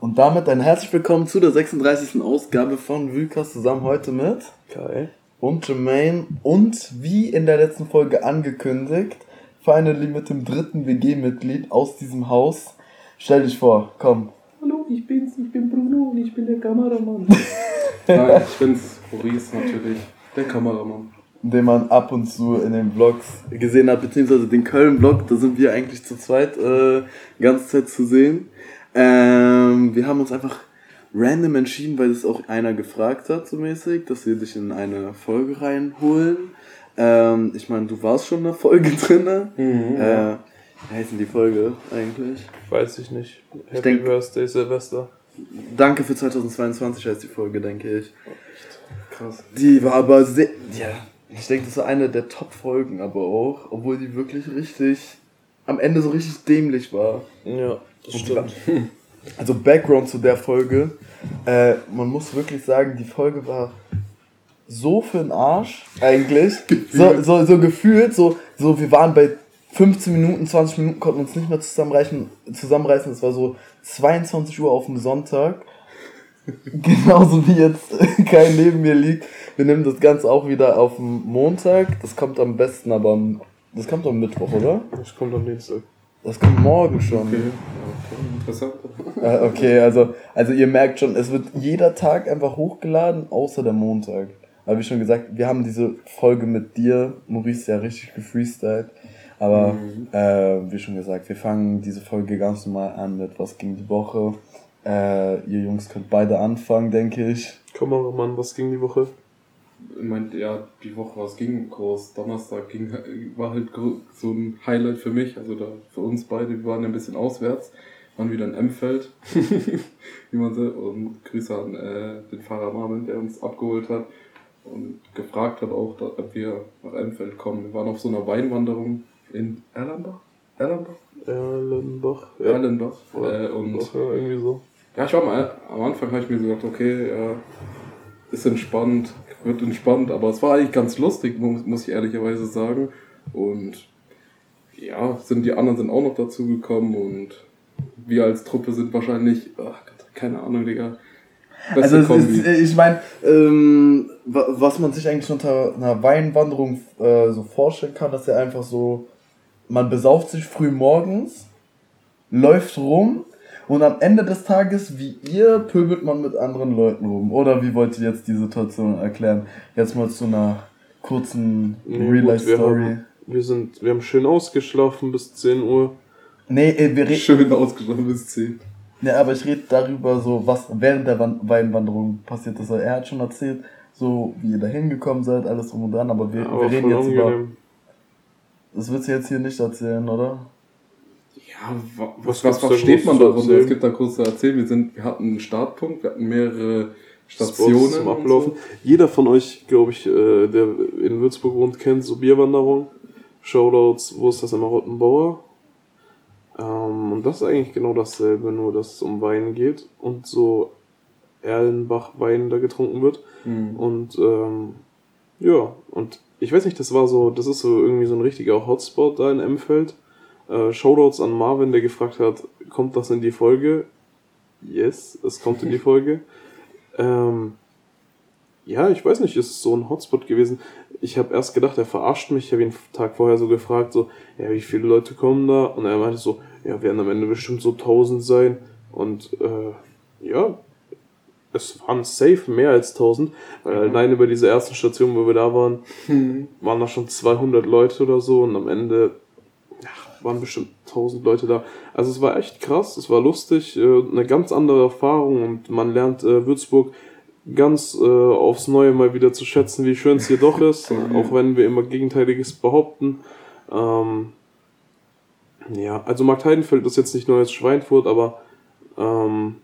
Und damit ein herzlich willkommen zu der 36. Ausgabe von Wülkers zusammen heute mit Kai und Jermaine und wie in der letzten Folge angekündigt, finally mit dem dritten WG-Mitglied aus diesem Haus. Stell dich vor, komm. Hallo, ich bin's, ich bin Bruno und ich bin der Kameramann. Nein, ich bin's, Maurice natürlich, der Kameramann. Den man ab und zu in den Vlogs gesehen hat, beziehungsweise den Köln-Vlog, da sind wir eigentlich zu zweit äh, ganze Zeit zu sehen. Ähm, wir haben uns einfach random entschieden, weil es auch einer gefragt hat, so mäßig, dass wir dich in eine Folge reinholen. Ähm, ich meine, du warst schon in der Folge drin. Mhm, äh, ja. wie heißt denn die Folge eigentlich? Weiß ich nicht. Happy denk- Birthday Silvester. Danke für 2022 heißt die Folge, denke ich. Krass. Die war aber sehr. Ja, ich denke, das war eine der Top-Folgen, aber auch, obwohl die wirklich richtig. am Ende so richtig dämlich war. Ja, das Und stimmt. Also Background zu der Folge. Äh, man muss wirklich sagen, die Folge war so für den Arsch eigentlich. so, so, so gefühlt, so, so wir waren bei 15 Minuten, 20 Minuten, konnten uns nicht mehr zusammenreißen. zusammenreißen. Es war so 22 Uhr auf dem Sonntag. Genauso wie jetzt kein neben mir liegt. Wir nehmen das Ganze auch wieder auf dem Montag. Das kommt am besten aber am, das kommt am Mittwoch, oder? Das kommt am Dienstag. Das kommt morgen schon. Okay, interessant. Okay, also, also ihr merkt schon, es wird jeder Tag einfach hochgeladen, außer der Montag. Aber wie schon gesagt, wir haben diese Folge mit dir, Maurice, ja richtig gefreestylt. Aber Mhm. äh, wie schon gesagt, wir fangen diese Folge ganz normal an mit Was ging die Woche. Äh, ihr Jungs könnt beide anfangen, denke ich. Kameramann, was ging die Woche? Ich meinte, ja, die Woche, was ging groß? Donnerstag ging, war halt so ein Highlight für mich, also da für uns beide. Wir waren ja ein bisschen auswärts, waren wieder in Emfeld, wie man so, und Grüße an äh, den Fahrer Marvin, der uns abgeholt hat und gefragt hat auch, ob wir nach Emfeld kommen. Wir waren auf so einer Weinwanderung in Erlenbach? Erlenbach? Erlenbach. Erlenbach. Oder Äh, und Bach, ja, irgendwie so. ja, ich war mal, am Anfang habe ich mir so gedacht, okay, ja, ist entspannt, wird entspannt, aber es war eigentlich ganz lustig, muss, ich ehrlicherweise sagen. Und ja, sind die anderen sind auch noch dazu gekommen und wir als Truppe sind wahrscheinlich, ach Gott, keine Ahnung, Digga. Beste Also ist, äh, ich meine, ähm, wa- was man sich eigentlich unter einer Weinwanderung äh, so vorstellen kann, dass er einfach so, man besauft sich früh morgens, läuft rum und am Ende des Tages, wie ihr, pöbelt man mit anderen Leuten rum. Oder wie wollt ihr jetzt die Situation erklären? Jetzt mal zu einer kurzen Nee, Real gut, Life wir Wir sind, wir haben schön ausgeschlafen bis 10 Uhr. Nee, wir reden. Schön ausgeschlafen bis 10. Nee, aber ich rede darüber, so was während der Wan- Weinwanderung passiert ist. Er hat schon erzählt, so wie ihr da hingekommen seid, alles drum und dran, aber wir, Aber wir reden jetzt über. Das willst du jetzt hier nicht erzählen, oder? Ja, wa- Was was, was versteht man darunter? Es gibt da kurz zu erzählen. Wir, sind, wir hatten einen Startpunkt, wir hatten mehrere Stationen. zum Ablaufen. So. Jeder von euch, glaube ich, äh, der in Würzburg wohnt, kennt so Bierwanderung. Shoutouts, wo ist das immer Rottenbauer? Ähm, und das ist eigentlich genau dasselbe, nur dass es um Wein geht und so Erlenbach-Wein da getrunken wird. Mhm. Und ähm, ja, und ich weiß nicht, das war so, das ist so irgendwie so ein richtiger Hotspot da in Emfeld. Äh, Shoutouts an Marvin, der gefragt hat, kommt das in die Folge? Yes, es kommt in die Folge. Ähm, ja, ich weiß nicht, es ist so ein Hotspot gewesen. Ich habe erst gedacht, er verarscht mich. Ich habe ihn Tag vorher so gefragt, so, ja, wie viele Leute kommen da? Und er meinte so, ja, werden am Ende bestimmt so 1000 sein. Und äh, ja, es waren safe mehr als 1000, weil allein über diese ersten Station, wo wir da waren, waren da schon 200 Leute oder so und am Ende waren bestimmt 1000 Leute da. Also es war echt krass, es war lustig, äh, eine ganz andere Erfahrung und man lernt äh, Würzburg ganz äh, aufs Neue mal wieder zu schätzen, wie schön es hier doch ist, auch wenn wir immer Gegenteiliges behaupten. Ähm, ja, also Markt Heidenfeld ist jetzt nicht nur als Schweinfurt, aber ähm,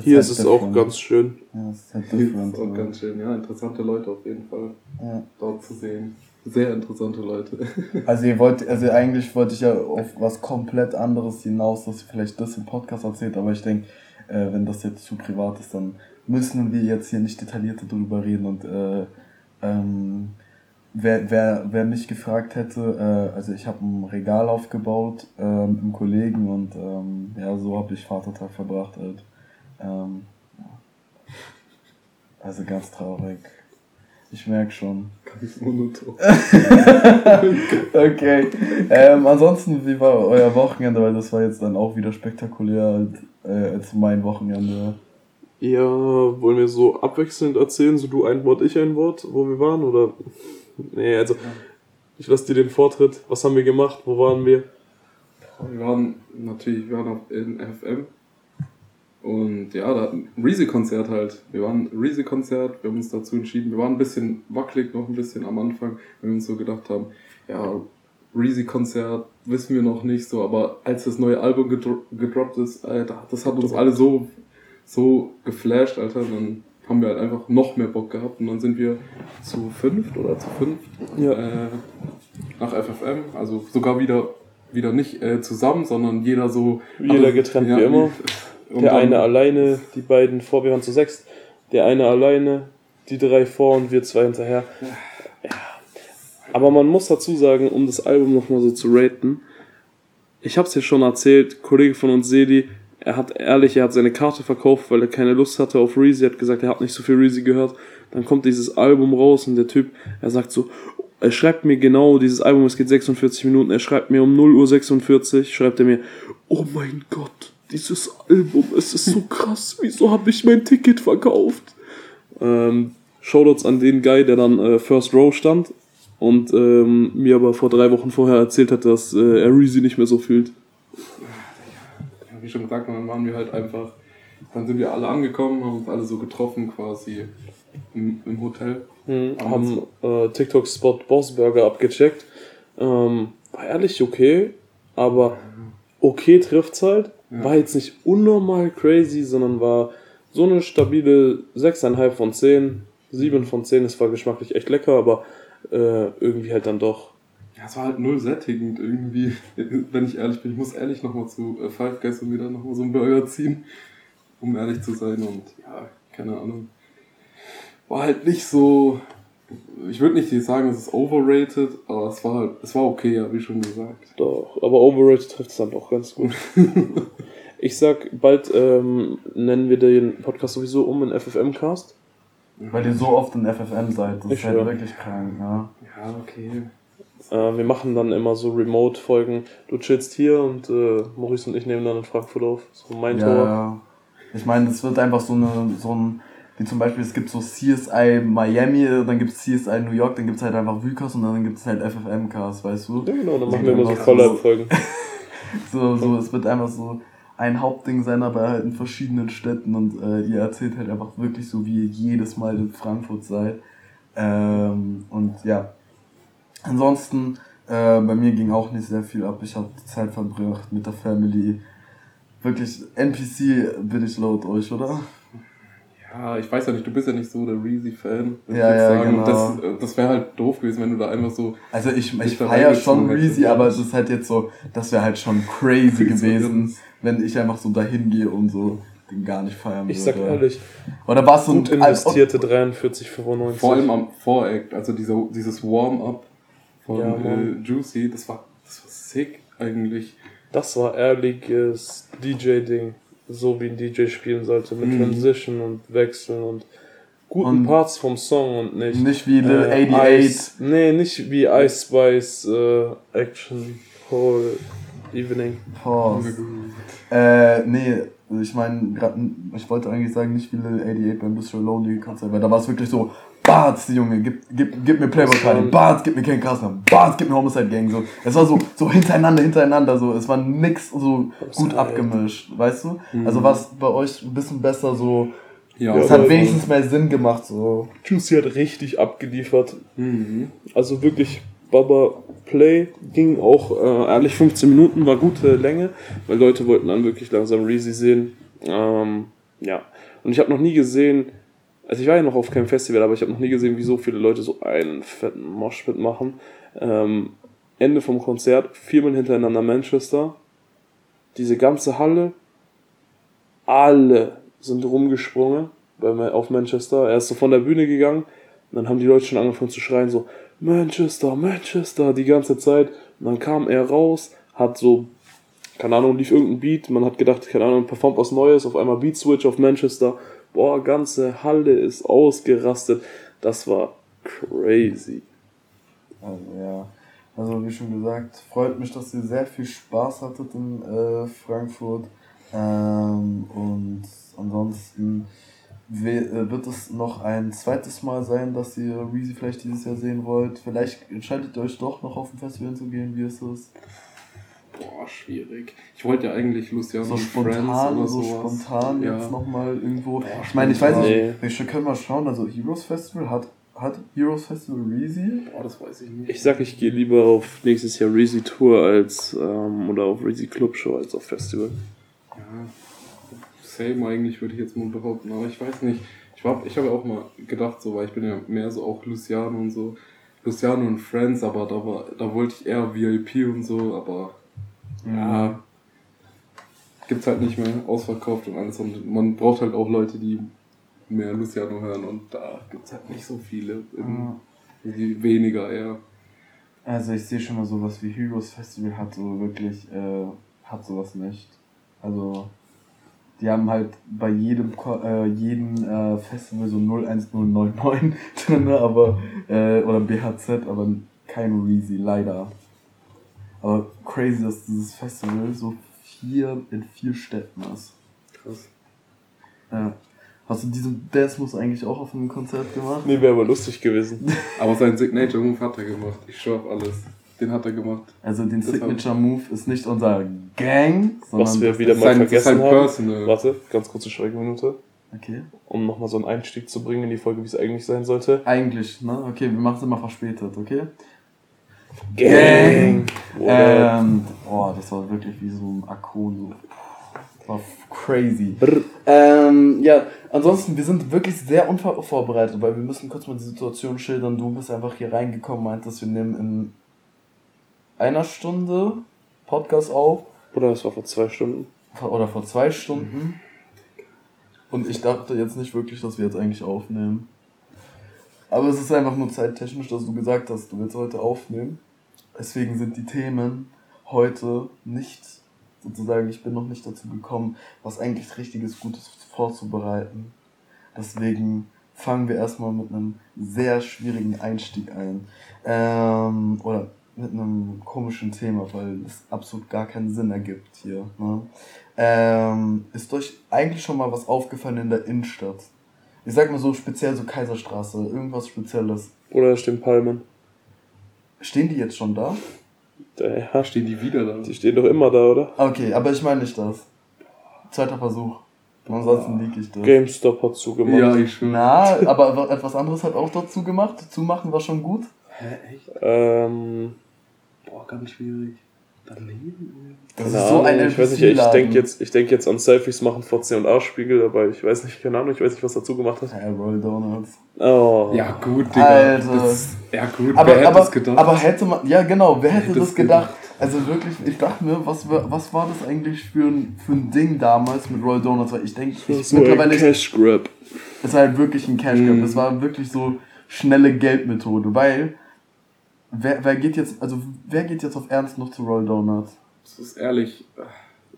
hier ist es auch ganz schön. Ja, es ist halt Hier ist auch ganz schön, ja, interessante Leute auf jeden Fall Ja. dort zu sehen. Sehr interessante Leute. Also ihr wollt, also eigentlich wollte ich ja auf was komplett anderes hinaus, dass ihr vielleicht das im Podcast erzählt, aber ich denke, äh, wenn das jetzt zu privat ist, dann müssen wir jetzt hier nicht detaillierter drüber reden und äh, ähm, wer, wer, wer mich gefragt hätte, äh, also ich habe ein Regal aufgebaut ähm, mit einem Kollegen und ähm, ja, so habe ich Vatertag verbracht halt. Ähm. Also ganz traurig. Ich merke schon. Ganz monoton. okay. Ähm, ansonsten, wie war euer Wochenende? Weil das war jetzt dann auch wieder spektakulär als, äh, als mein Wochenende. Ja, wollen wir so abwechselnd erzählen, so du ein Wort, ich ein Wort, wo wir waren? Oder. Nee, also. Ich lasse dir den Vortritt. Was haben wir gemacht? Wo waren wir? Wir waren natürlich, wir waren auf in FM. Und ja, da Reezy-Konzert halt. Wir waren ein Reezy-Konzert, wir haben uns dazu entschieden. Wir waren ein bisschen wackelig noch ein bisschen am Anfang, weil wir uns so gedacht haben, ja, Reezy-Konzert wissen wir noch nicht so, aber als das neue Album gedro gedroppt ist, Alter, das hat uns alle so, so geflasht, Alter. Dann haben wir halt einfach noch mehr Bock gehabt und dann sind wir zu fünft oder zu fünft Ja. äh, nach FFM, also sogar wieder wieder nicht äh, zusammen, sondern jeder so Jeder getrennt wie immer. Und der eine alleine, die beiden vor, wir waren zu sechs. Der eine alleine, die drei vor und wir zwei hinterher. Ja. Aber man muss dazu sagen, um das Album nochmal so zu raten, ich hab's ja schon erzählt, Kollege von uns, Sedi, er hat ehrlich, er hat seine Karte verkauft, weil er keine Lust hatte auf Reezy, er hat gesagt, er hat nicht so viel Reezy gehört. Dann kommt dieses Album raus und der Typ, er sagt so, er schreibt mir genau, dieses Album, es geht 46 Minuten, er schreibt mir um 0 Uhr 46, schreibt er mir, oh mein Gott, dieses Album, es ist so krass, wieso habe ich mein Ticket verkauft? Ähm, Shoutouts an den Guy, der dann äh, First Row stand und ähm, mir aber vor drei Wochen vorher erzählt hat, dass äh, er Reezy nicht mehr so fühlt. Ja, wie schon gesagt, dann waren wir halt einfach, dann sind wir alle angekommen, haben uns alle so getroffen quasi im, im Hotel. Mhm, haben äh, TikTok-Spot Boss Burger abgecheckt. Ähm, war ehrlich okay, aber okay trifft's halt. Ja. War jetzt nicht unnormal crazy, sondern war so eine stabile 6,5 von 10. 7 von 10, es war geschmacklich echt lecker, aber äh, irgendwie halt dann doch. Ja, es war halt null sättigend irgendwie, wenn ich ehrlich bin. Ich muss ehrlich nochmal zu äh, Five Guys und wieder nochmal so einen Burger ziehen, um ehrlich zu sein. Und ja, keine Ahnung. War halt nicht so. Ich würde nicht sagen, es ist overrated, aber es war halt, es war okay, ja, wie schon gesagt. Doch, aber Overrated trifft es dann doch ganz gut. ich sag, bald ähm, nennen wir den Podcast sowieso um in FFM-Cast. Weil ihr so oft in FFM seid. Das Ich ist halt wirklich krank, ja. Ja, okay. Äh, wir machen dann immer so Remote-Folgen. Du chillst hier und äh, Maurice und ich nehmen dann in Frankfurt auf. So mein Ja, Tor. ja. Ich meine, es wird einfach so eine, so ein, wie zum Beispiel, es gibt so CSI Miami, dann gibt es CSI New York, dann gibt es halt einfach Vucast und dann gibt es halt FFM-Cast, weißt du? Ja, genau, dann machen wir immer so einfach Collab-Folgen. So, so, es wird einfach so ein Hauptding sein, aber halt in verschiedenen Städten und äh, ihr erzählt halt einfach wirklich so, wie ihr jedes Mal in Frankfurt seid. Ähm, und ja, ansonsten, äh, bei mir ging auch nicht sehr viel ab. Ich habe Zeit verbracht mit der Family. Wirklich, NPC bin ich laut euch, oder? Ja, ich weiß ja nicht, du bist ja nicht so der Reezy-Fan. ich Ja, ja, sagen. Genau. Das, äh, das wäre halt doof gewesen, wenn du da einfach so. Also ich, ich Dich da feier schon Reezy, aber es ist halt jetzt so, das wäre halt schon crazy gewesen, wenn ich einfach so dahin gehe und so den gar nicht feiern Ich sag würde. ehrlich, Oder war es so gut ein investierte 43,95. Vor allem am Voract, also dieser, dieses Warm-up von Ja, äh. Juicy, das war, das war sick eigentlich. Das war ehrliches DJ-Ding. So wie ein DJ spielen sollte. Mit Mhm. Transition und Wechseln und guten Und Parts vom Song und nicht. Nicht wie Lil äh, 88. Ice, nee, nicht wie Ice Spice äh, Action Whole Evening. Pause. Äh, nee, ich meine, ich wollte eigentlich sagen, nicht wie Lil 88 beim Bistro Lonely Konzert, weil da war es wirklich so, Barts, Junge, gib, gib, gib mir Playboy Cardi, Barts, gib mir Ken Kastner, Barts, gib mir Homicide Gang, so. Es war so, so hintereinander, hintereinander, so. Es war nix so gut abgemischt, weißt du? Also war es bei euch ein bisschen besser so, Ja, es hat wenigstens mehr Sinn gemacht, so. Juicy hat richtig abgeliefert. Mhm. Also wirklich Baba Play ging auch äh, ehrlich 15 Minuten, war gute Länge, weil Leute wollten dann wirklich langsam Reezy sehen. Ähm, ja. Und ich habe noch nie gesehen, also ich war ja noch auf keinem Festival, aber ich habe noch nie gesehen, wie so viele Leute so einen fetten Moshpit machen. Ähm, Ende vom Konzert, viermal hintereinander Manchester. Diese ganze Halle, alle sind rumgesprungen bei, auf Manchester. Er ist so von der Bühne gegangen und dann haben die Leute schon angefangen zu schreien, so Manchester, Manchester, die ganze Zeit. Und dann kam er raus, hat so, keine Ahnung, lief irgendein Beat, man hat gedacht, keine Ahnung, performt was Neues, auf einmal Beat Switch auf Manchester. Boah, ganze Halle ist ausgerastet. Das war crazy. Also ja, also wie schon gesagt, freut mich, dass ihr sehr viel Spaß hattet in äh, Frankfurt. Ähm, und ansonsten äh, wird es noch ein zweites Mal sein, dass ihr Reezy vielleicht dieses Jahr sehen wollt. Vielleicht entscheidet ihr euch doch noch auf ein Festival zu gehen, wie ist es? Boah, schwierig. Ich wollte ja eigentlich Luciano So und spontan, Friends oder so sowas. spontan ja. jetzt nochmal irgendwo. Ich meine, ich weiß nicht, wir können mal schauen, also Heroes Festival hat, hat Heroes Festival Reezy? Boah, das weiß ich nicht. Ich sag, ich gehe lieber auf nächstes Jahr Reezy Tour als, ähm, oder auf Reezy Club Show als auf Festival. Ja, same eigentlich würde ich jetzt mal behaupten, aber ich weiß nicht. Ich, war- ich habe auch mal gedacht, so, weil ich bin ja mehr so auch Luciano und so. Luciano und Friends, aber da, war, da wollte ich eher VIP und so, aber ja, gibt's halt nicht mehr ausverkauft und alles. Und man braucht halt auch Leute, die mehr Luciano hören und da gibt's halt nicht so viele. Ja. Die weniger eher. Also ich sehe schon mal sowas wie Heroes Festival hat so wirklich, äh, hat sowas nicht. Also die haben halt bei jedem äh, jedem äh, Festival so 01099 drin, aber äh, oder BHZ, aber kein Reezy, leider. Aber crazy, dass dieses Festival so vier in vier Städten ist. Krass. Ja. Hast du diesen Dance Moves eigentlich auch auf einem Konzert gemacht? Nee, wäre aber lustig gewesen. Aber sein Signature Move hat er gemacht. Ich schwör auf alles. Den hat er gemacht. Also den Das Signature Move ist nicht unser Gang, sondern Was wir wieder mal sein- vergessen sein haben. Personal. Warte, ganz kurze Schweigeminute. Okay. Um nochmal so einen Einstieg zu bringen in die Folge, wie es eigentlich sein sollte. Eigentlich, ne? Okay, wir machen es immer verspätet, okay? Gang! Ähm, oh, das war wirklich wie so ein Akkon. So. War crazy. Ähm, ja, ansonsten, wir sind wirklich sehr unvorbereitet, weil wir müssen kurz mal die Situation schildern. Du bist einfach hier reingekommen, meintest, wir nehmen in einer Stunde Podcast auf. Oder das war vor zwei Stunden. Oder vor zwei Stunden. Und ich dachte jetzt nicht wirklich, dass wir jetzt eigentlich aufnehmen. Aber es ist einfach nur zeittechnisch, dass du gesagt hast, du willst heute aufnehmen. Deswegen sind die Themen heute nicht, sozusagen, ich bin noch nicht dazu gekommen, was eigentlich richtiges Gutes vorzubereiten. Deswegen fangen wir erstmal mit einem sehr schwierigen Einstieg ein. Ähm, oder mit einem komischen Thema, weil es absolut gar keinen Sinn ergibt hier. Ne? Ähm, ist euch eigentlich schon mal was aufgefallen in der Innenstadt? Ich sag mal so speziell so Kaiserstraße, irgendwas Spezielles. Oder stehen Palmen. Stehen die jetzt schon da? Ja, Stehen die wieder da? die stehen doch immer da, oder? Okay, aber ich meine nicht das. Zweiter Versuch. Ansonsten lieg ich das. GameStop hat zugemacht. Ja, ich schwöre. Na, aber etwas anderes hat auch dazu gemacht. Zumachen war schon gut. Hä, echt? Ähm, Boah, ganz schwierig. Daneben? Das keine ist so ein Ahnung, ich weiß nicht, ich denke jetzt, ich denk jetzt an Selfies machen vor C und A-Spiegel, aber ich weiß nicht, keine Ahnung, ich weiß nicht, was dazu gemacht hat. Ja, Roll Donuts. Oh. Ja, gut, Digga. Alter. Das, ja, gut, Aber, wer hätte aber, es gedacht? aber hätte man, ja genau, wer hätte hätte das es gedacht? Also wirklich, ich dachte mir, was, war- was war das eigentlich für ein, für ein Ding damals mit Roll Donuts? Weil ich denke, ich, so ein mittlerweile ist Cash Grab. es halt wirklich ein Cash Grab. Mhm. Es war wirklich so schnelle Geldmethode, weil wer, wer geht jetzt, also wer geht jetzt auf Ernst noch zu Roll Donuts? das ist ehrlich.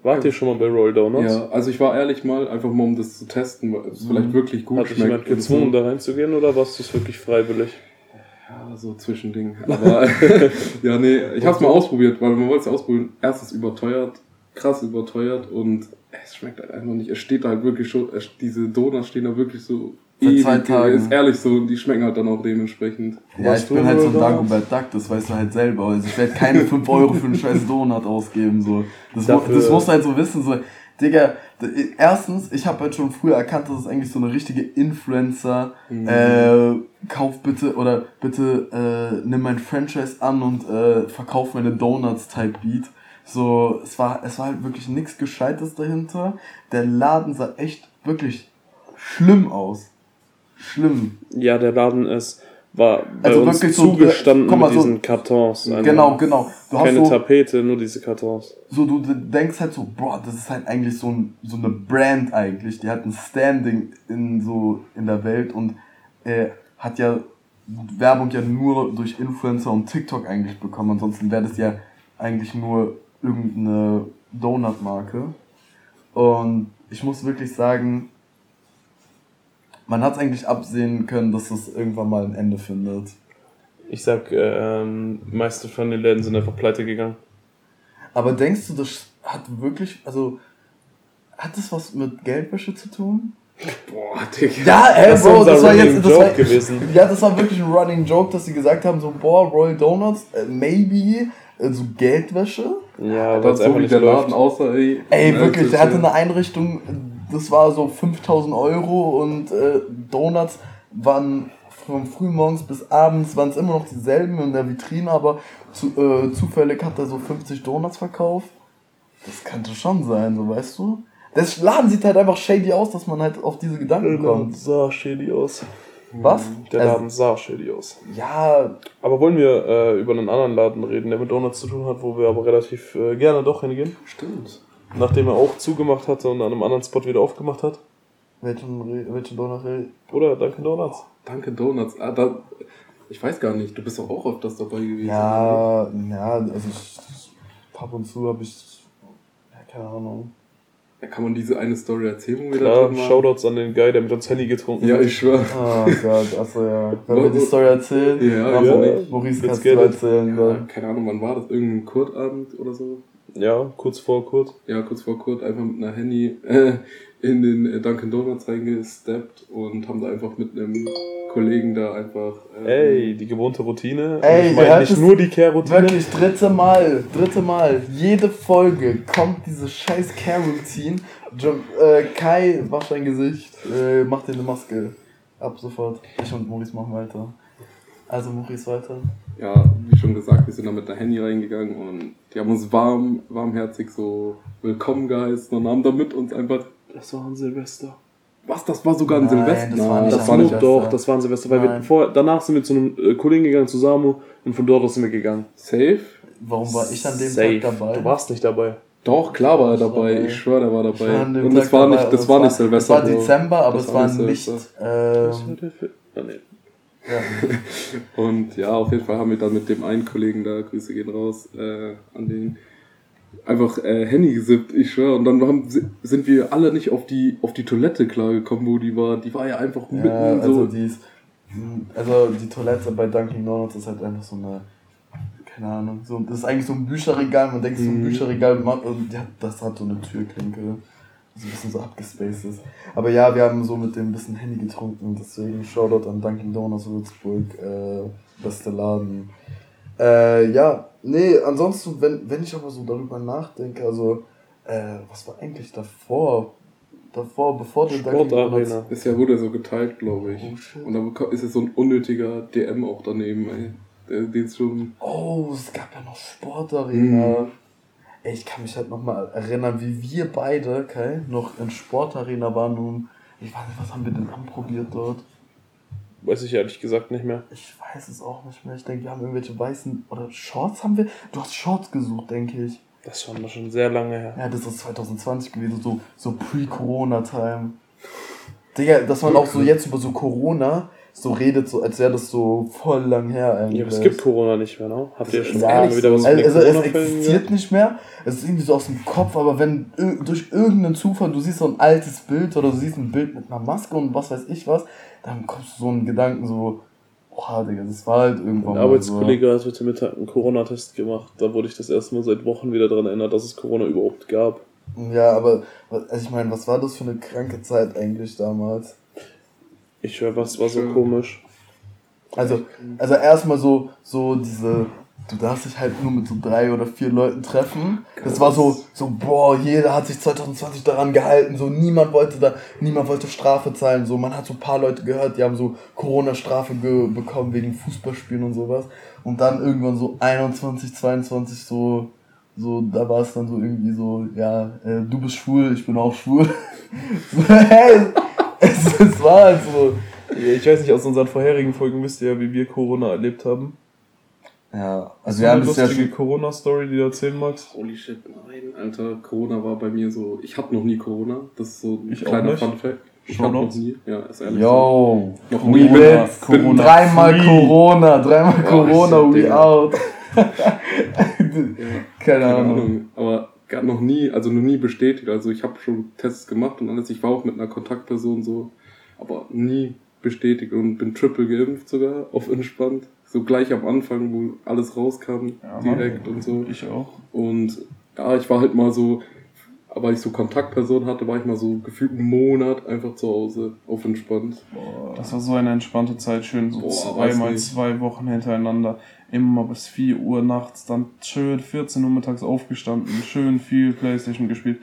Wart ihr schon mal bei Roll Donuts? Ja, also ich war ehrlich mal, einfach mal um das zu testen, weil es vielleicht wirklich gut Hat dich schmeckt. jemand und gezwungen, so. da reinzugehen oder warst du es wirklich freiwillig? Ja, so Zwischending. Aber ja, nee, ich hab's mal ausprobiert, weil man wollte es ausprobieren. Erstens überteuert, krass überteuert und es schmeckt halt einfach nicht. Es steht da halt wirklich schon, es, diese Donuts stehen da wirklich so Seit zwei Tagen. Ist ehrlich so und die schmecken halt dann auch dementsprechend. Ja, ich bin halt so ein? Dagobert Duck, das weißt du halt selber. Also ich werde keine 5 Euro für einen scheiß Donut ausgeben. So. Das, Dafür- das musst du halt so wissen. So. Digga, erstens, ich habe halt schon früher erkannt, dass es eigentlich so eine richtige Influencer, Mhm. äh, kauf bitte oder bitte äh, nimm mein Franchise an und äh, verkauf meine Donuts Type Beat. So, es war, es war halt wirklich nichts Gescheites dahinter. Der Laden sah echt wirklich schlimm aus. Schlimm. Ja, der Laden ist, war bei Also uns wirklich so, zugestanden guck mal, mit so- diesen Kartons. Also Genau, genau. Du Keine so, Tapete, nur diese Kartons. so du denkst halt so, boah, das ist halt eigentlich so, ein, so eine Brand eigentlich, die hat ein Standing in so in der Welt und äh, hat ja Werbung ja nur durch Influencer und TikTok eigentlich bekommen. Ansonsten wäre das ja eigentlich nur irgendeine Donut-Marke. Und ich muss wirklich sagen, man hat eigentlich absehen können, dass das irgendwann mal ein Ende findet. Ich sag, ähm, meiste von den Läden sind einfach pleite gegangen. Aber denkst du, das hat wirklich, also, hat das was mit Geldwäsche zu tun? Boah, Digga. Ja, ey, Das Bro, unser das war Running jetzt, das Joke war, gewesen. Ja, das war wirklich ein Running Joke, dass sie gesagt haben, so, boah, Royal Donuts, äh, maybe, so Geldwäsche. Ja, Aber so einfach wie nicht der läuft. Laden außer, ey. Ey, wirklich, der hatte eine Einrichtung, das war so 5000 Euro und äh, Donuts waren von frühmorgens bis abends, waren es immer noch dieselben in der Vitrine, aber zu, äh, zufällig hat er so 50 Donuts verkauft. Das könnte schon sein, so weißt du. Der Laden sieht halt einfach shady aus, dass man halt auf diese Gedanken Der Laden kommt. sah shady aus. Was? Der Also, Laden sah shady aus. ja, Aber wollen wir äh, über einen anderen Laden reden, der mit Donuts zu tun hat, wo wir aber relativ äh, gerne doch hingehen? Stimmt. Nachdem er auch zugemacht hatte und an einem anderen Spot wieder aufgemacht hat? welchen, welchen Donut? Oder Dunkin' Donuts? Danke, Donuts. Ah, da, ich weiß gar nicht, du bist doch auch öfters dabei gewesen. ne? Ja, ja, also ich, ab und zu habe ich, ja, keine Ahnung. Ja, kann man diese eine Story erzählen, wo wir Klar, da? Shoutouts an den Guy, der mit uns Handy getrunken Ja, hat. ich schwör. Oh Gott, achso ja. Wollen wir die Story erzählen? Ja, Mach, ja. Maurice, kannst du erzählen. Ja, dann. keine Ahnung, wann war das? Irgendein Kurtabend oder so? Ja, kurz vor Kurt. Ja, kurz vor Kurt einfach mit einer Handy äh, in den äh, Dunkin' Donuts reingesteppt und haben da einfach mit einem Kollegen da einfach. äh, Ey, die gewohnte Routine. Ey, Und ich meine nicht nur die Care-Routine. Wirklich, dritte Mal, dritte Mal. Jede Folge kommt diese scheiß Care-Routine. Äh, Kai, wasch dein Gesicht, äh, mach dir eine Maske. Ab sofort. Ich und Maurice machen weiter. Also Maurice weiter. Ja, wie schon gesagt, wir sind da mit einer Handy reingegangen und die haben uns warm, warmherzig so willkommen geheißen und haben da mit uns einfach. Das war ein Silvester. Was, das war sogar ein Nein, Silvester? das war nicht Das Das war nicht doch, das war ein Silvester, weil wir vor, danach sind wir zu einem äh, Kollegen gegangen, zu Samu, und von dort aus sind wir gegangen. Safe? Warum war ich an dem Safe. Tag dabei? Du warst nicht dabei. Doch, klar war er dabei. dabei. Ich schwöre, der war dabei. Und Tag das war dabei, nicht, das es war nicht Silvester. Es war. Dezember, aber Das es war nicht Ähm, ja. Und ja, auf jeden Fall haben wir dann mit dem einen Kollegen da, Grüße gehen raus, äh, an den einfach äh, Handy gesippt, ich schwöre. Und dann haben, sind wir alle nicht auf die, auf die Toilette klargekommen, wo die war. Die war ja einfach mitten Ja, also so. die ist, also die Toilette bei Dunkin' Donuts ist halt einfach so eine, keine Ahnung, so, das ist eigentlich so ein Bücherregal, man denkt so ein Mhm. Bücherregal, man- und ja, das hat so eine Türklinke, so ein bisschen so abgespaced ist. Aber ja, wir haben so mit dem ein bisschen Handy getrunken, deswegen Shoutout an Dunkin' Donuts Würzburg, äh, beste Laden. Äh, ja, nee, ansonsten, wenn, wenn ich aber so darüber nachdenke, also, äh, was war eigentlich davor? Davor, bevor der. Sportarena. Das ja wurde so geteilt, glaube ich. Oh, shit. Und dann ist jetzt so ein unnötiger DM auch daneben, ey. Den ist schon. Oh, es gab ja noch Sportarena. Mhm. Ey, ich kann mich halt noch mal erinnern, wie wir beide, Kai, noch in Sportarena waren und ich weiß nicht, was haben wir denn anprobiert dort? Weiß ich ehrlich gesagt nicht mehr. Ich weiß es auch nicht mehr. Ich denke, wir haben irgendwelche weißen oder Shorts haben wir. Du hast Shorts gesucht, denke ich. Das war noch schon sehr lange her. Ja, das ist 2020 gewesen, so, so Pre-Corona-Time. Digga, dass man auch so jetzt über so Corona so redet, so als wäre das so voll lang her eigentlich. Ja, aber es gibt Corona nicht mehr, ne? Habt ihr schon mal ehrlich wieder was so. mit Also, also es existiert nicht mehr. Es ist irgendwie so aus dem Kopf, aber wenn durch irgendeinen Zufall du siehst so ein altes Bild oder du siehst ein Bild mit einer Maske und was weiß ich was, dann kommst du so einen Gedanken so, boah, Digga, das war halt irgendwann Ein Arbeitskollege hat heute Mittag einen Corona-Test gemacht. Da wurde ich das erste Mal seit Wochen wieder daran erinnert, dass es Corona überhaupt gab. so. Ja, aber also ich meine, was war das für eine kranke Zeit eigentlich damals? Ich schwör, was war so komisch. Also, also erstmal so, so diese, du darfst dich halt nur mit so drei oder vier Leuten treffen. Das war so, so, boah, jeder hat sich 2020 daran gehalten, so niemand wollte da, niemand wollte Strafe zahlen, so man hat so ein paar Leute gehört, die haben so Corona-Strafe ge bekommen wegen Fußballspielen und sowas. Und dann irgendwann so 21, 22 so, so, da war es dann so irgendwie so, ja, äh, du bist schwul, ich bin auch schwul. so, hey, es, es war halt so. Ich weiß nicht, aus unseren vorherigen Folgen wisst ihr ja, wie wir Corona erlebt haben. Ja, also wir haben eine das ja lustige schon. Corona-Story, die du erzählen magst? Holy shit, nein, Alter. Corona war bei mir so. Ich hatte noch nie Corona. Das ist so ein Ich auch kleiner nicht. Fun Fact. Ich hab noch nie, ja, ist ehrlich. Yo, Noch we nie. bits. Corona Dreimal free. Corona, dreimal Oh, Corona, shit, we Digga. out. Ja. Keine Keine Ahnung. Ahnung. Aber gar noch nie, also noch nie bestätigt. Also ich habe schon Tests gemacht und alles. Ich war auch mit einer Kontaktperson so, aber nie bestätigt und bin triple geimpft sogar, auf entspannt. So gleich am Anfang, wo alles rauskam, Ja, Mann. direkt und so. Ich auch. Und ja, ich war halt mal so, aber ich so Kontaktperson hatte, war ich mal so gefühlt einen Monat einfach zu Hause, auf entspannt. Das war so eine entspannte Zeit, schön so Boah, zweimal zwei Wochen hintereinander. Immer bis 4 Uhr nachts, dann schön 14 Uhr mittags aufgestanden, schön viel Playstation gespielt.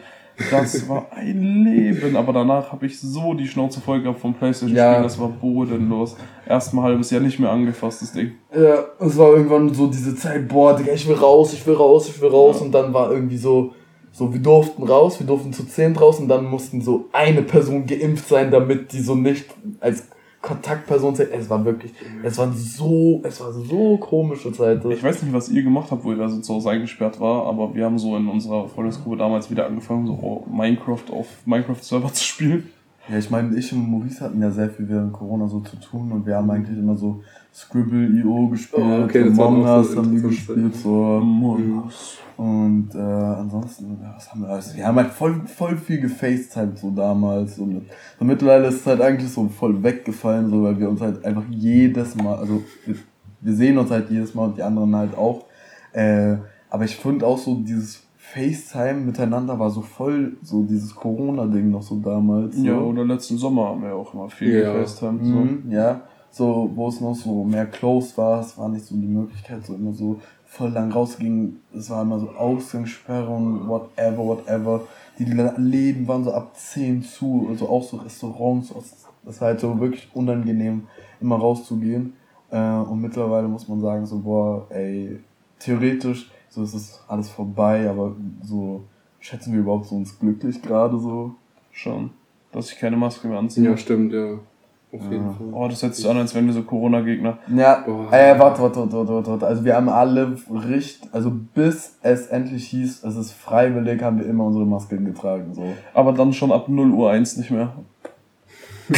Das war ein Leben, aber danach habe ich so die Schnauze voll gehabt vom Playstation Ja. spielen, das war bodenlos. Erst ein halbes Jahr nicht mehr angefasst, das Ding. Ja, es war irgendwann so diese Zeit, boah, Digga, ich will raus, ich will raus, ich will raus. Und dann war irgendwie so, so, wir durften raus, wir durften zu zehn raus und dann mussten so eine Person geimpft sein, damit die so nicht als Kontaktperson zählt. Es war wirklich, es war so, es war so komische Zeit. Ich weiß nicht, was ihr gemacht habt, wo ihr da so zu Hause eingesperrt war, aber wir haben so in unserer Freundesgruppe damals wieder angefangen, so Minecraft auf Minecraft-Server zu spielen. Ja, ich meine, ich und Maurice hatten ja sehr viel während Corona so zu tun und wir haben eigentlich immer so Scribble.io gespielt, Oh, okay, das waren Among auch Us so haben wir gespielt, so. Among Und äh, ansonsten, was haben wir alles? Wir haben halt voll, voll viel gefacetimed so damals. Und, und mittlerweile ist es halt eigentlich so voll weggefallen, so, weil wir uns halt einfach jedes Mal, also wir, wir sehen uns halt jedes Mal und die anderen halt auch. Äh, aber ich finde auch so dieses FaceTime miteinander war so voll so dieses Corona-Ding noch so damals. So. Ja, oder letzten Sommer haben wir auch immer viel Ja. gefacetimed. So. Mhm, ja, so, wo es noch so mehr close war, es war nicht so die Möglichkeit, so immer so voll lang rausging. Es war immer so Ausgangssperrung, whatever, whatever. Die Läden waren so ab 10 zu, also auch so Restaurants. Das war halt so wirklich unangenehm, immer rauszugehen. Äh, und mittlerweile muss man sagen, so, boah, ey, theoretisch, so ist es alles vorbei, aber so schätzen wir überhaupt so uns glücklich gerade so. Schon. Dass ich keine Maske mehr anziehe. Ja, stimmt, ja. Auf jeden Ja. Fall. Oh, das hört sich an, als wären wir so Corona-Gegner. Ja, Boah. äh, warte, warte, warte, warte, warte, warte. Also wir haben alle richtig, also bis es endlich hieß, es ist freiwillig, haben wir immer unsere Masken getragen, so. Aber dann schon ab 0 Uhr 1 nicht mehr.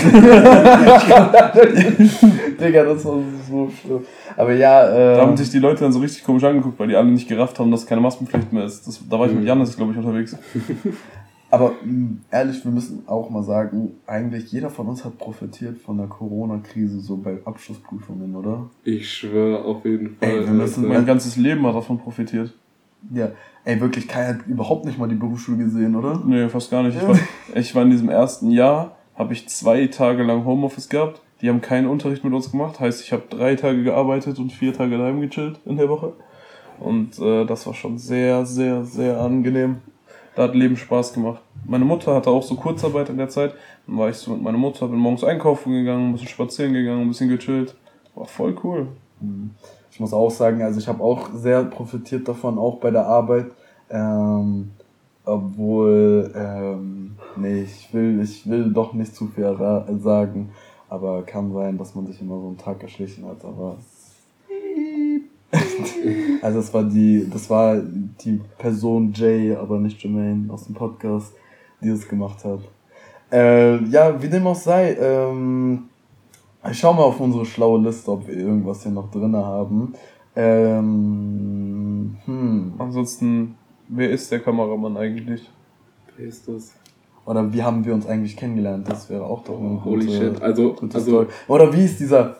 Digga, das war so schlimm. Aber ja, Da äh, haben sich die Leute dann so richtig komisch angeguckt, weil die alle nicht gerafft haben, dass keine Maskenpflicht mehr ist. Das, da war ich mit Mhm. Janis, glaube ich, unterwegs. aber mh, ehrlich, wir müssen auch mal sagen, eigentlich jeder von uns hat profitiert von der Corona-Krise, so bei Abschlussprüfungen, oder? Ich schwöre, auf jeden Fall. Ey, wir müssen. Mein ganzes Leben hat davon profitiert. Ja, ey, wirklich, Kai hat überhaupt nicht mal die Berufsschule gesehen, oder? Nee, fast gar nicht. Ich war, ich war in diesem ersten Jahr, habe ich zwei Tage lang Homeoffice gehabt. Die haben keinen Unterricht mit uns gemacht. Heißt, ich habe drei Tage gearbeitet und vier Tage daheim gechillt in der Woche. Und äh, das war schon sehr, sehr, sehr angenehm. Da hat Leben Spaß gemacht. Meine Mutter hatte auch so Kurzarbeit in der Zeit. Dann war ich so mit meiner Mutter, bin morgens einkaufen gegangen, ein bisschen spazieren gegangen, ein bisschen gechillt. War voll cool. Ich muss auch sagen, also ich habe auch sehr profitiert davon, auch bei der Arbeit. Ähm, obwohl, ähm, nee, ich will, ich will doch nicht zu viel sagen. Aber kann sein, dass man sich immer so einen Tag erschlichen hat. Aber also es war die, das war die Person Jay, aber nicht Jermaine aus dem Podcast, die das gemacht hat. Äh, ja, wie dem auch sei, ähm, ich schau mal auf unsere schlaue Liste, ob wir irgendwas hier noch drin haben. Ähm, hm. Ansonsten, wer ist der Kameramann eigentlich? Wer ist das? Oder wie haben wir uns eigentlich kennengelernt? Das wäre auch doch eine Oh, holy gute, shit. Also, gute also Story. Oder wie ist dieser,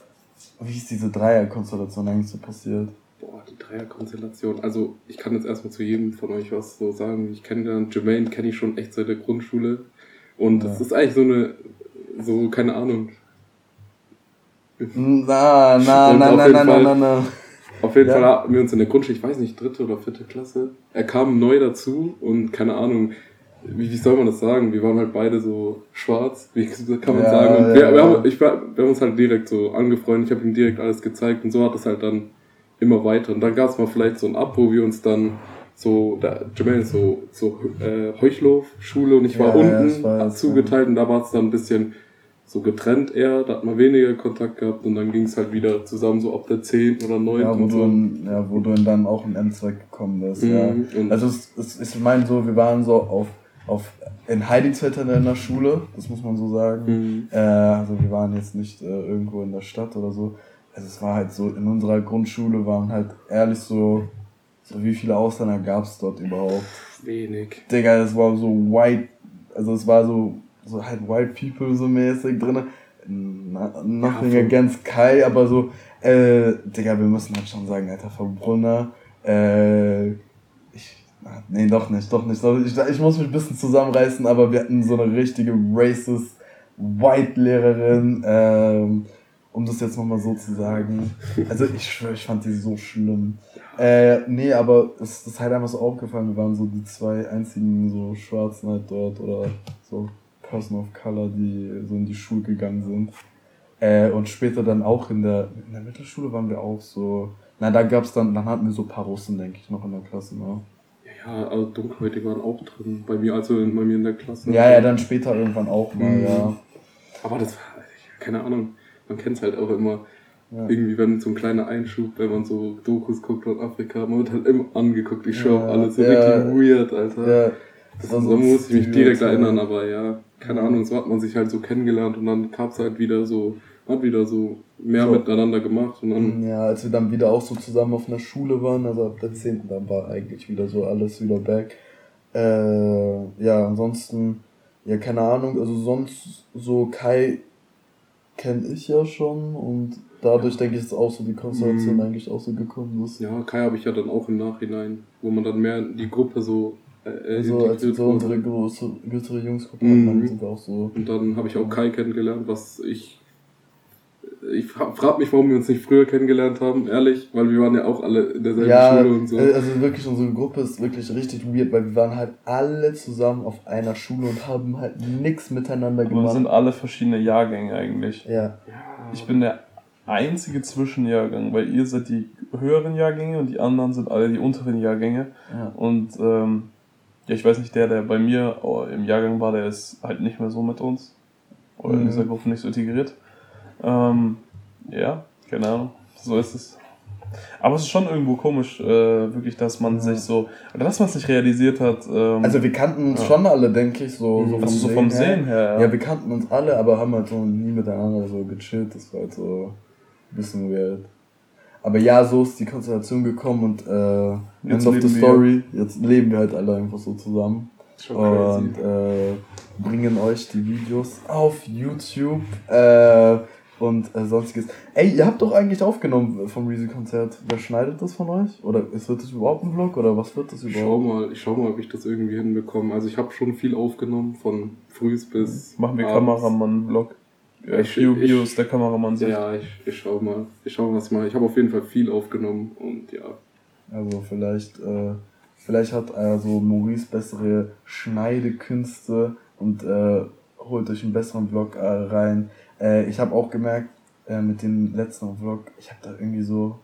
wie ist diese Dreierkonstellation eigentlich so passiert? Boah, die Dreierkonstellation. Also, ich kann jetzt erstmal zu jedem von euch was so sagen, ich kennengelernt. Jermaine kenne ich schon echt seit der Grundschule. Und Ja. das ist eigentlich so eine, so, keine Ahnung. Na, na, na, na, na, na, na, na. Auf jeden Ja. Fall hatten wir uns in der Grundschule, ich weiß nicht, dritte oder vierte Klasse. Er kam neu dazu und keine Ahnung, wie, wie soll man das sagen? Wir waren halt beide so schwarz, wie kann man Ja, sagen. Und ja, wir, wir, ja. haben, ich, war- wir haben uns halt direkt so angefreundet, ich habe ihm direkt alles gezeigt und so hat es halt dann immer weiter. Und dann gab es mal vielleicht so ein Ab, wo wir uns dann so, da, Jermaine ist so, so äh, Heuchlof-Schule und ich war Ja, ja, unten war jetzt, zugeteilt und da war es dann ein bisschen so getrennt eher, da hat man weniger Kontakt gehabt und dann ging es halt wieder zusammen so ab der 10 oder 9 Ja, wo und du, so. in, ja, wo du dann auch in M2 gekommen bist, ja. Mhm, und- Also es, es, ich meine so, wir waren so auf auf, in Heidingsfeld in der Schule, das muss man so sagen. Mhm. Äh, also wir waren jetzt nicht äh, irgendwo in der Stadt oder so. Also es war halt so, in unserer Grundschule waren halt ehrlich so, so wie viele Ausländer gab es dort überhaupt? Wenig. Digga, es war so white, also es war so, so halt white people so mäßig drin. Nothing voll. against Kai, aber so, äh, Digga, wir müssen halt schon sagen, Alter, Verbrunner, äh, ich, ah, nee, doch nicht, doch nicht. Ich, ich muss mich ein bisschen zusammenreißen, aber wir hatten so eine richtige racist White-Lehrerin, ähm, um das jetzt nochmal so zu sagen. Also ich schwöre, ich fand die so schlimm. Äh, nee, aber es ist halt einfach so aufgefallen, wir waren so die zwei einzigen so Schwarzen halt dort oder so Person of Color, die so in die Schule gegangen sind. Äh, und später dann auch in der, in der Mittelschule waren wir auch so, na da gab's dann, dann hatten wir so ein paar Russen, denke ich, noch in der Klasse, ne? Ja, also Dunkelhäutige waren auch drin. Bei mir, also in, bei mir in der Klasse. Ja, ja, dann später irgendwann auch mal, Mhm. ja. Aber das war, keine Ahnung, man kennt es halt auch immer. Ja. Irgendwie, wenn so ein kleiner Einschub, wenn man so Dokus guckt aus Afrika, man wird halt immer angeguckt. Ich schwör, Ja, alles so ja. richtig weird, Alter. Ja, Das war da so muss ich mich direkt erinnern, aber ja, keine Ahnung, so hat man sich halt so kennengelernt und dann gab es halt wieder so, hat wieder so mehr So. miteinander gemacht und dann, Ja, als wir dann wieder auch so zusammen auf einer Schule waren, also ab der 10. dann war eigentlich wieder so alles wieder back. Äh, ja, ansonsten, ja, keine Ahnung, also sonst so Kai kenne ich ja schon und dadurch denke ich, ist auch so die Konstellation Mhm. eigentlich auch so gekommen ist. ja, Kai habe ich ja dann auch im Nachhinein, wo man dann mehr in die Gruppe so äh, äh, Also als wir so unsere größere, größere Jungsgruppe hatten, dann Mhm. sind wir auch so. Und dann habe ich auch Kai kennengelernt, was ich. Ich frage mich, warum wir uns nicht früher kennengelernt haben, ehrlich, weil wir waren ja auch alle in derselben Ja, Schule und so. äh, also wirklich unsere Gruppe ist wirklich richtig weird, weil wir waren halt alle zusammen auf einer Schule und haben halt nichts miteinander Aber wir gemacht. sind alle verschiedene Jahrgänge eigentlich. Ja, ja, Ich bin der einzige Zwischenjahrgang, weil ihr seid die höheren Jahrgänge und die anderen sind alle die unteren Jahrgänge. ja. Und ähm, ja, ich weiß nicht, der, der bei mir äh, im Jahrgang war, der ist halt nicht mehr so mit uns. Oder in Mhm. dieser Gruppe nicht so integriert. Ähm, ja, keine Ahnung. So ist es. Aber es ist schon irgendwo komisch, äh, wirklich, dass man Ja. sich so, oder dass man es nicht realisiert hat. Ähm, Also wir kannten uns Ja. schon alle, denke ich, so, so vom, also so Sehen, vom her. Sehen her. Ja. wir kannten uns alle, aber haben halt so nie miteinander so gechillt. Das war halt so ein bisschen weird. Aber ja, so ist die Konstellation gekommen und äh, Jetzt end of the leben wir. Story. Jetzt leben wir halt alle einfach so zusammen. schon crazy. und äh, bringen euch die Videos auf YouTube äh, und äh, sonstiges. Ey, ihr habt doch eigentlich aufgenommen vom Reezy-Konzert. Wer schneidet das von euch? Oder ist, wird das überhaupt ein Vlog oder was wird das Ich schau überhaupt? mal, ich schau mal, ob ich das irgendwie hinbekomme. Also ich habe schon viel aufgenommen, von frühs bis. Machen wir. Kameramann-Vlog. Ja, Ich- View ich- Videos der Kameramann Ja, sind. ja, ich, ich schau mal. Ich schau mal, was ich mache. Ich habe auf jeden Fall viel aufgenommen und ja. Also vielleicht, äh, vielleicht hat also Maurice bessere Schneidekünste und äh, holt euch einen besseren Vlog äh, rein. Äh, ich habe auch gemerkt, äh, mit dem letzten Vlog, ich habe da irgendwie so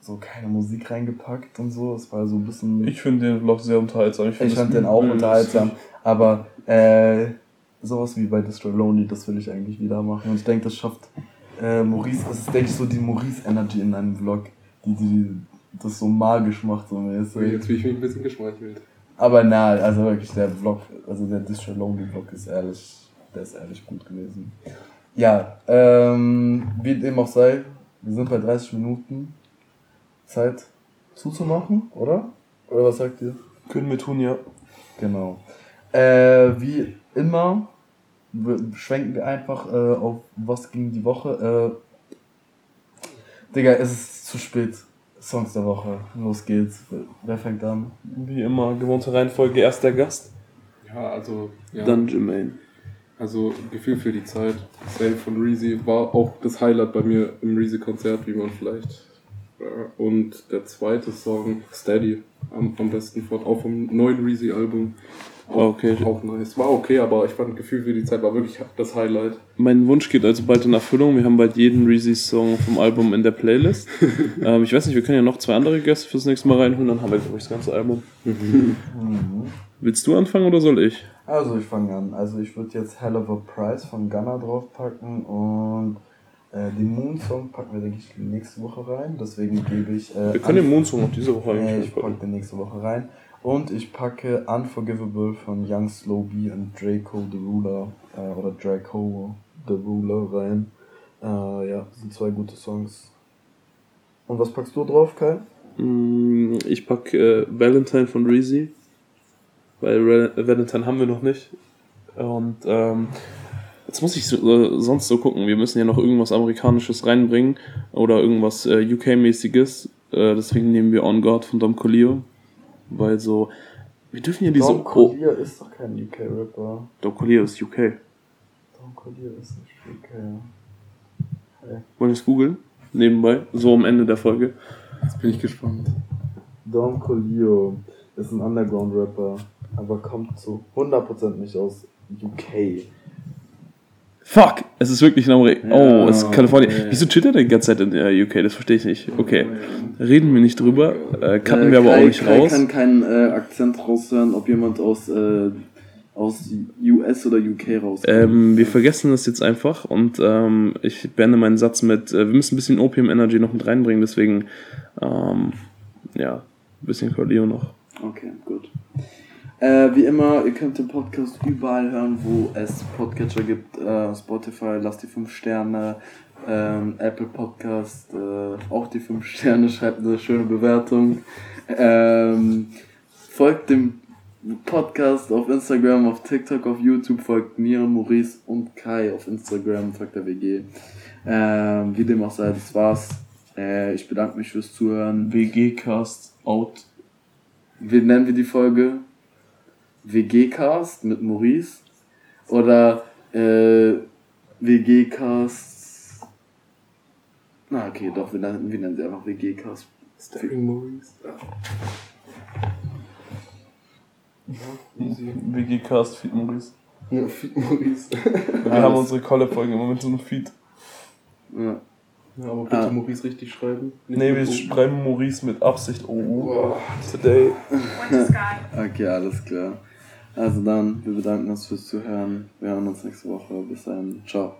so keine Musik reingepackt und so. Es war so ein bisschen. Ich finde den Vlog sehr unterhaltsam. Ich das fand den auch unterhaltsam, aber äh, sowas wie bei Destroy Lonely, das will ich eigentlich wieder machen. Und ich denke, das schafft äh, Maurice, das ist, denke ich, so die Maurice-Energy in einem Vlog, die, die das so magisch macht, so mäßig. Jetzt bin ich mich ein bisschen geschmeichelt. Aber na, also wirklich, der Vlog, also der Destroy Lonely Vlog ist ehrlich, der ist ehrlich gut gewesen. Ja, ähm, wie dem auch sei, wir sind bei 30 Minuten. Zeit zuzumachen, oder? Oder was sagt ihr? Können wir tun, ja. Genau. Äh, wie immer schwenken wir einfach äh, auf was ging die Woche. Äh, Digga, es ist zu spät. Songs der Woche. Los geht's. Wer fängt an? Wie immer, gewohnte Reihenfolge, erst der Gast, Ja, also. Ja. dann Jermaine. Also Gefühl für die Zeit. Sale von Reezy war auch das Highlight bei mir im Reezy-Konzert, wie man vielleicht. Äh, Und der zweite Song, Steady, am, am besten von, auch vom neuen Reezy-Album. Auch, Okay. auch nice. War okay, aber ich fand Gefühl für die Zeit war wirklich das Highlight. Mein Wunsch geht also bald in Erfüllung. Wir haben bald jeden Reezy-Song vom Album in der Playlist. ähm, ich weiß nicht, wir können ja noch zwei andere Gäste fürs nächste Mal reinholen, dann haben wir, glaube ich, das ganze Album. Willst du anfangen oder soll ich? Also ich fange an. Also ich würde jetzt Hell of a Price von Gunna draufpacken und äh, den Moon Song packen wir, denke ich, nächste Woche rein. Deswegen gebe ich. Äh, Wir können den Moonsong noch diese Woche Nee, eigentlich ich packe den nächste Woche rein. Und ich packe Unforgivable von Young Slow B und Draco the Ruler äh, oder Draco the Ruler rein. Äh, ja, sind zwei gute Songs. Und was packst du drauf, Kai? Mm, Ich pack äh, Valentine von Reezy. Weil Re Valentine haben wir noch nicht. Und ähm, jetzt muss ich so, äh, sonst so gucken. Wir müssen ja noch irgendwas Amerikanisches reinbringen. Oder irgendwas äh, UK-mäßiges. Äh, deswegen nehmen wir On God von Dom Collier. Weil so. Wir dürfen ja diese. Dom Oh, Collier ist doch kein UK-Rapper. Dom Collier ist UK. Dom Collier ist nicht UK. Hey. Wollen wir es googeln? Nebenbei. So am Ende der Folge. Jetzt bin ich gespannt. Dom Collier ist ein Underground-Rapper, aber kommt zu 100% nicht aus UK. Fuck! Es ist wirklich ein Amerikaner. oh, es ist Kalifornien. okay. Wieso chillt er die ganze Zeit in der UK? Das verstehe ich nicht. Okay. Reden wir nicht drüber. Äh, cutten Äh, wir aber Kai- auch nicht Kai raus. kann keinen äh, Akzent raushören, ob jemand aus, äh, aus US oder UK rauskommt. Ähm, wir vergessen das jetzt einfach und ähm, ich beende meinen Satz mit, äh, wir müssen ein bisschen Opium Energy noch mit reinbringen, deswegen, ähm, ja, ein bisschen Corleo noch. Okay, gut. Äh, wie immer, ihr könnt den Podcast überall hören, wo es Podcatcher gibt. Äh, Spotify, lasst die 5 Sterne. Ähm, Apple Podcast, äh, auch die 5 Sterne, schreibt eine schöne Bewertung. Ähm, folgt dem Podcast auf Instagram, auf TikTok, auf YouTube, folgt mir, Maurice und Kai auf Instagram, folgt der WG. Ähm, wie dem auch sei, das war's. Äh, ich bedanke mich fürs Zuhören. WG-Cast out. Wie nennen wir die Folge? WG-Cast mit Maurice? Oder äh, WG-Cast. Na, okay, doch, wir nennen, wir nennen sie einfach WG-Cast. Staring Maurice. Easy. WG-Cast Feed Maurice. Ja, Feed Maurice. Wir haben unsere Collab-Folgen immer mit so einem Feed. Ja. Ja, aber bitte Ah. Maurice richtig schreiben. Nicht Nee, wir Punkten. schreiben Maurice mit Absicht OU. Boah. Today. Okay, alles klar. Also dann, wir bedanken uns fürs Zuhören. Wir hören uns nächste Woche. Bis dann. Ciao.